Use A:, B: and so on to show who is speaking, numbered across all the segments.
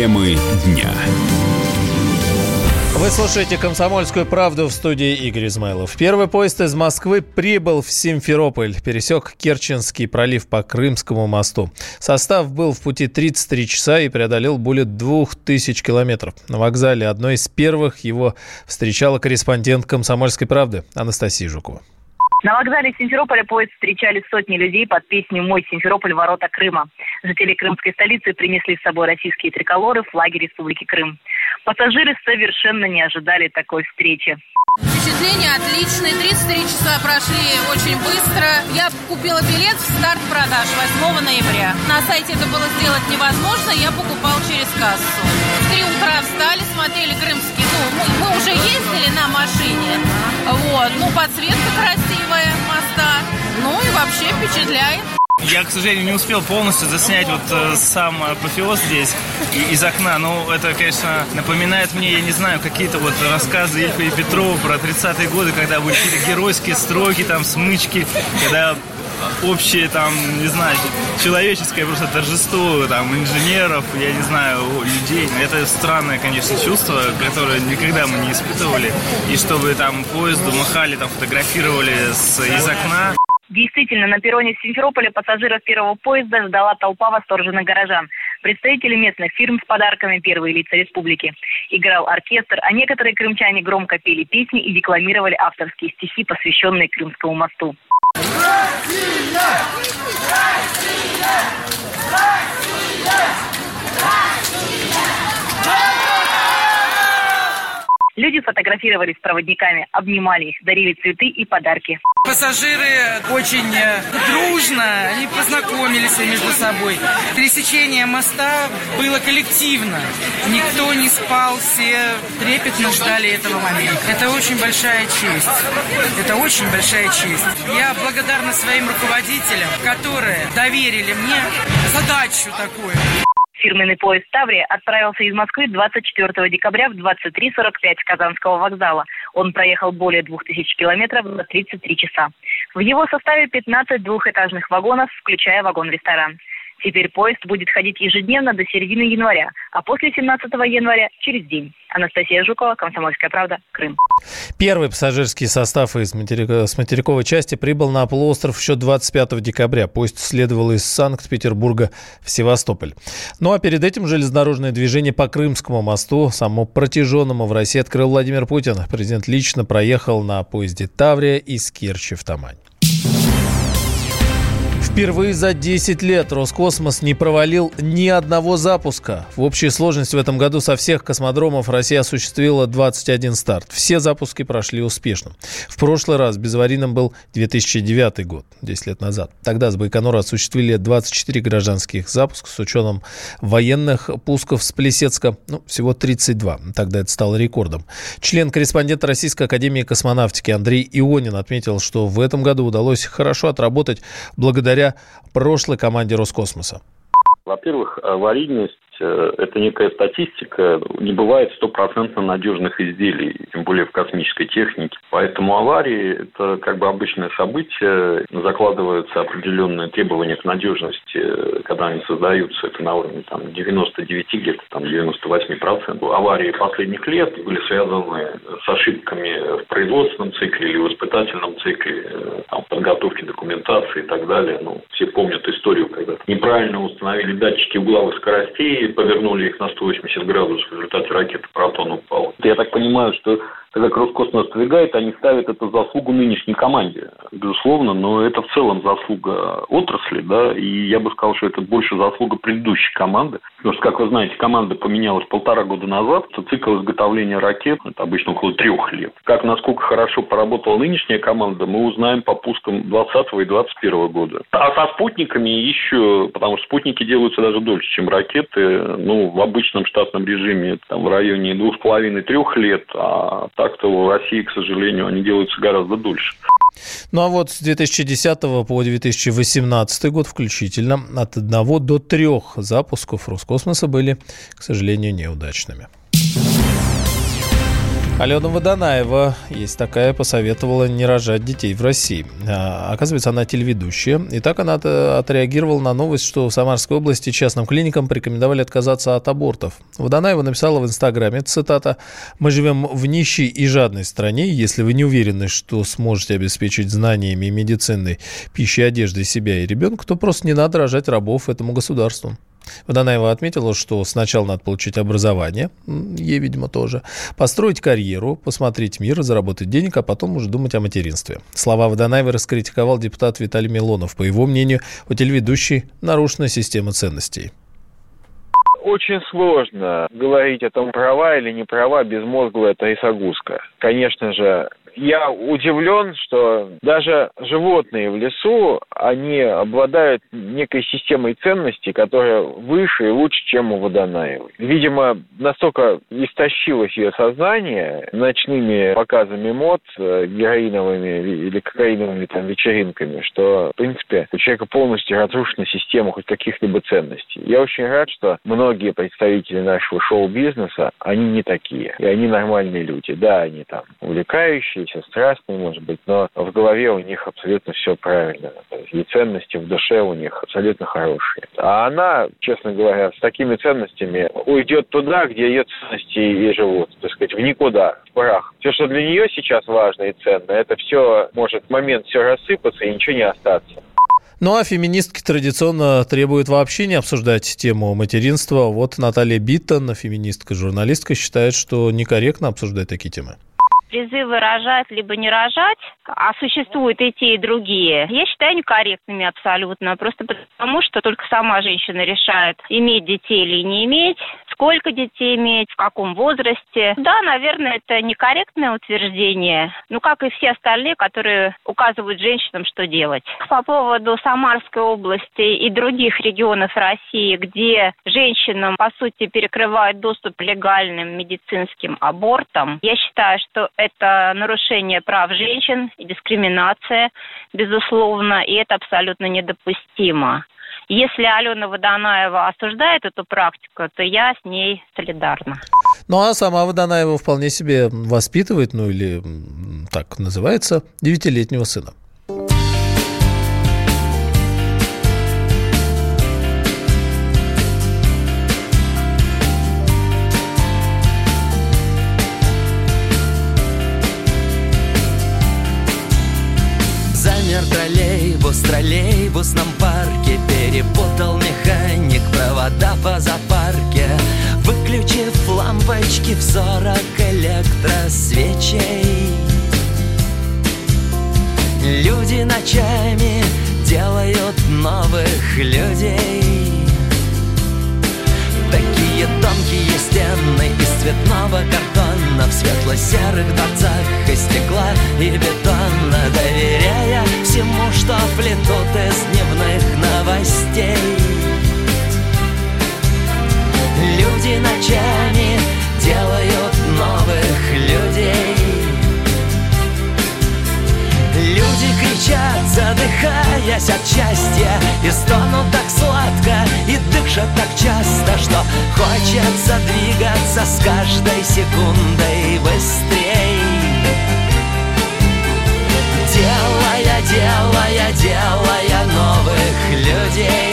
A: Темы дня.
B: Вы слушаете «Комсомольскую правду» в студии Игорь Измайлов. Первый поезд из Москвы прибыл в Симферополь, пересек Керченский пролив по Крымскому мосту. Состав был в пути 33 часа и преодолел более 2000 километров. На вокзале одной из первых его встречала корреспондент «Комсомольской правды» Анастасия Жукова.
C: На вокзале Симферополя поезд встречали сотни людей под песню «Мой Симферополь. Ворота Крыма». Жители крымской столицы принесли с собой российские триколоры, флаги Республики Крым. Пассажиры совершенно не ожидали такой встречи.
D: Впечатления отличные. 33 часа прошли очень быстро. Купила билет в старт продаж 8 ноября. На сайте это было сделать невозможно, я покупал через кассу. В 3 утра встали, смотрели крымский. Ну, мы уже ездили на машине. Вот. Ну, подсветка красивая моста. Ну и вообще впечатляет.
E: Я, к сожалению, не успел полностью заснять вот э, сам апофеоз здесь и, из окна. Ну, это, конечно, напоминает мне, я не знаю, какие-то вот рассказы Ильфа и Петрова про 30-е годы, когда были какие-то геройские строки, там, смычки, когда общее там, не знаю, человеческое просто торжество там инженеров, я не знаю, людей. Это странное, конечно, чувство, которое никогда мы не испытывали. И чтобы там поезду махали, там фотографировали с, из окна.
C: Действительно, на перроне Симферополя пассажиров первого поезда ждала толпа восторженных горожан. Представители местных фирм с подарками первые лица республики. Играл оркестр, а некоторые крымчане громко пели песни и декламировали авторские стихи, посвященные Крымскому мосту. Россия! Россия! Россия! Люди фотографировались с проводниками, обнимали их, дарили цветы и подарки.
F: Пассажиры очень э, дружно, они познакомились между собой. Пересечение моста было коллективно. Никто не спал, все трепетно ждали этого момента. Это очень большая честь. Это очень большая честь. Я благодарна своим руководителям, которые доверили мне задачу такую.
C: Фирменный поезд «Таврия» отправился из Москвы 24 декабря в 23.45 с Казанского вокзала. Он проехал более 2000 километров за 33 часа. В его составе 15 двухэтажных вагонов, включая вагон-ресторан. Теперь поезд будет ходить ежедневно до середины января, а после 17 января через день. Анастасия Жукова, Комсомольская правда, Крым.
B: Первый пассажирский состав из материка, с материковой части прибыл на полуостров еще 25 декабря. Поезд следовал из Санкт-Петербурга в Севастополь. Ну а перед этим железнодорожное движение по Крымскому мосту, самому протяженному в России, открыл Владимир Путин. Президент лично проехал на поезде «Таврия» из Керчи в Тамань. Впервые за 10 лет Роскосмос не провалил ни одного запуска. В общей сложности в этом году со всех космодромов Россия осуществила 21 старт. Все запуски прошли успешно. В прошлый раз безаварийным был 2009 год, 10 лет назад. Тогда с Байконура осуществили 24 гражданских запуска с учетом военных пусков с Плесецка. Ну, всего 32. Тогда это стало рекордом. Член-корреспондент Российской Академии космонавтики Андрей Ионин отметил, что в этом году удалось хорошо отработать благодаря благодаря прошлой команде Роскосмоса?
G: Во-первых, аварийность это некая статистика. Не бывает стопроцентно надежных изделий, тем более в космической технике. Поэтому аварии – это как бы обычное событие. Закладываются определенные требования к надежности, когда они создаются. Это на уровне там, 99, где-то там 98%. Аварии последних лет были связаны с ошибками в производственном цикле или в испытательном цикле, э, там, подготовки документации и так далее. Ну, все помнят историю, когда неправильно установили датчики угловых скоростей, повернули их на 180 градусов, в результате ракета «Протон» упала. Я так понимаю, что когда Роскосмос сдвигает, они ставят это заслугу нынешней команде, безусловно, но это в целом заслуга отрасли, да, и я бы сказал, что это больше заслуга предыдущей команды, потому что, как вы знаете, команда поменялась полтора года назад, цикл изготовления ракет, это обычно около трех лет. Как, насколько хорошо поработала нынешняя команда, мы узнаем по пускам 2020 и 2021 года. А со спутниками еще, потому что спутники делаются даже дольше, чем ракеты, ну, в обычном штатном режиме, там, в районе двух с половиной-трех лет, а так-то в России, к сожалению, они делаются гораздо дольше.
B: Ну а вот с 2010 по 2018 год включительно от одного до трех запусков Роскосмоса были, к сожалению, неудачными. Алена Водонаева, есть такая, посоветовала не рожать детей в России. А, оказывается, она телеведущая. И так она отреагировала на новость, что в Самарской области частным клиникам порекомендовали отказаться от абортов. Водонаева написала в Инстаграме, цитата, «Мы живем в нищей и жадной стране. Если вы не уверены, что сможете обеспечить знаниями медициной, пищей, одеждой себя и ребенка, то просто не надо рожать рабов этому государству». Водонаева отметила, что сначала надо получить образование, ей, видимо, тоже, построить карьеру, посмотреть мир, заработать денег, а потом уже думать о материнстве. Слова Водонаевой раскритиковал депутат Виталий Милонов. По его мнению, у телеведущей нарушена система ценностей
A: очень сложно говорить о том, права или не права безмозглая Тарисагузка. Конечно же, я удивлен, что даже животные в лесу, они обладают некой системой ценностей, которая выше и лучше, чем у Водонаевой. Видимо, настолько истощилось ее сознание ночными показами мод, э, героиновыми или кокаиновыми там вечеринками, что, в принципе, у человека полностью разрушена система хоть каких-либо ценностей. Я очень рад, что многие представители нашего шоу-бизнеса, они не такие. И они нормальные люди. Да, они там увлекающие, увлекающиеся, страстные, может быть, но в голове у них абсолютно все правильно. И ценности в душе у них абсолютно хорошие. А она, честно говоря, с такими ценностями уйдет туда, где ее ценности и живут, так сказать, в никуда, в прах. Все, что для нее сейчас важно и ценно, это все может в момент все рассыпаться и ничего не остаться.
B: Ну а феминистки традиционно требуют вообще не обсуждать тему материнства. Вот Наталья Биттон, феминистка-журналистка, считает, что некорректно обсуждать такие темы
H: призывы рожать либо не рожать, а существуют и те, и другие, я считаю некорректными абсолютно. Просто потому, что только сама женщина решает, иметь детей или не иметь, сколько детей иметь, в каком возрасте. Да, наверное, это некорректное утверждение, ну, как и все остальные, которые указывают женщинам, что делать. По поводу Самарской области и других регионов России, где женщинам, по сути, перекрывают доступ легальным медицинским абортам, я считаю, что это нарушение прав женщин и дискриминация, безусловно, и это абсолютно недопустимо. Если Алена Водонаева осуждает эту практику, то я с ней солидарна.
B: Ну а сама Водонаева вполне себе воспитывает, ну или так называется, девятилетнего сына.
I: Троллейбус, троллейбусном парке. Перепутал механик провода по запарке. Выключив лампочки в сорок электросвечей. Люди ночами делают новых людей. Такие тонкие стены из цветного картона В светло-серых дворцах из стекла и бетона Доверяя всему, что плетут из дневных новостей. Люди ночами делают задыхаясь от счастья И стонут так сладко, и дышат так часто Что хочется двигаться с каждой секундой быстрей. Делая, делая, делая новых людей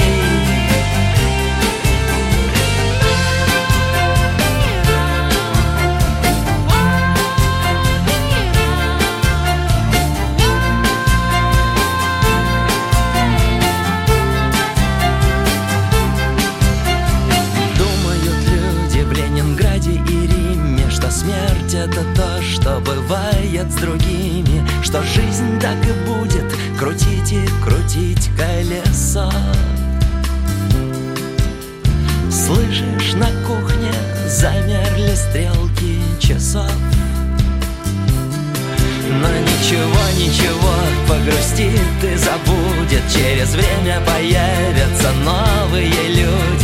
I: другими Что жизнь так и будет крутить и крутить колесо Слышишь, на кухне замерли стрелки часов. Но ничего, ничего, погрустит и забудет. Через время появятся новые люди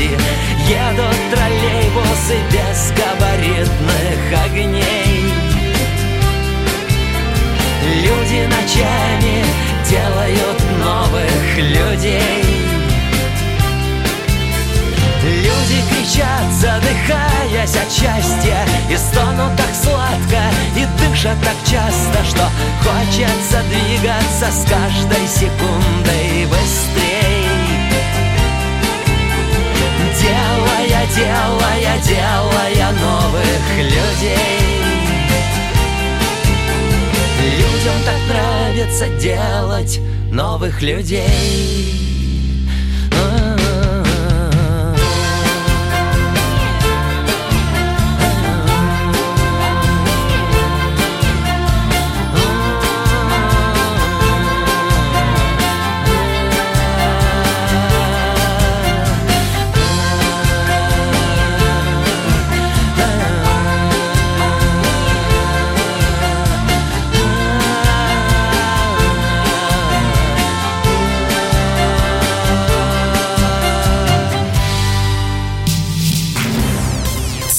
I: Дышат так часто, что хочется двигаться с каждой секундой быстрей. Делая, делая, делая новых людей. Людям так нравится делать новых людей.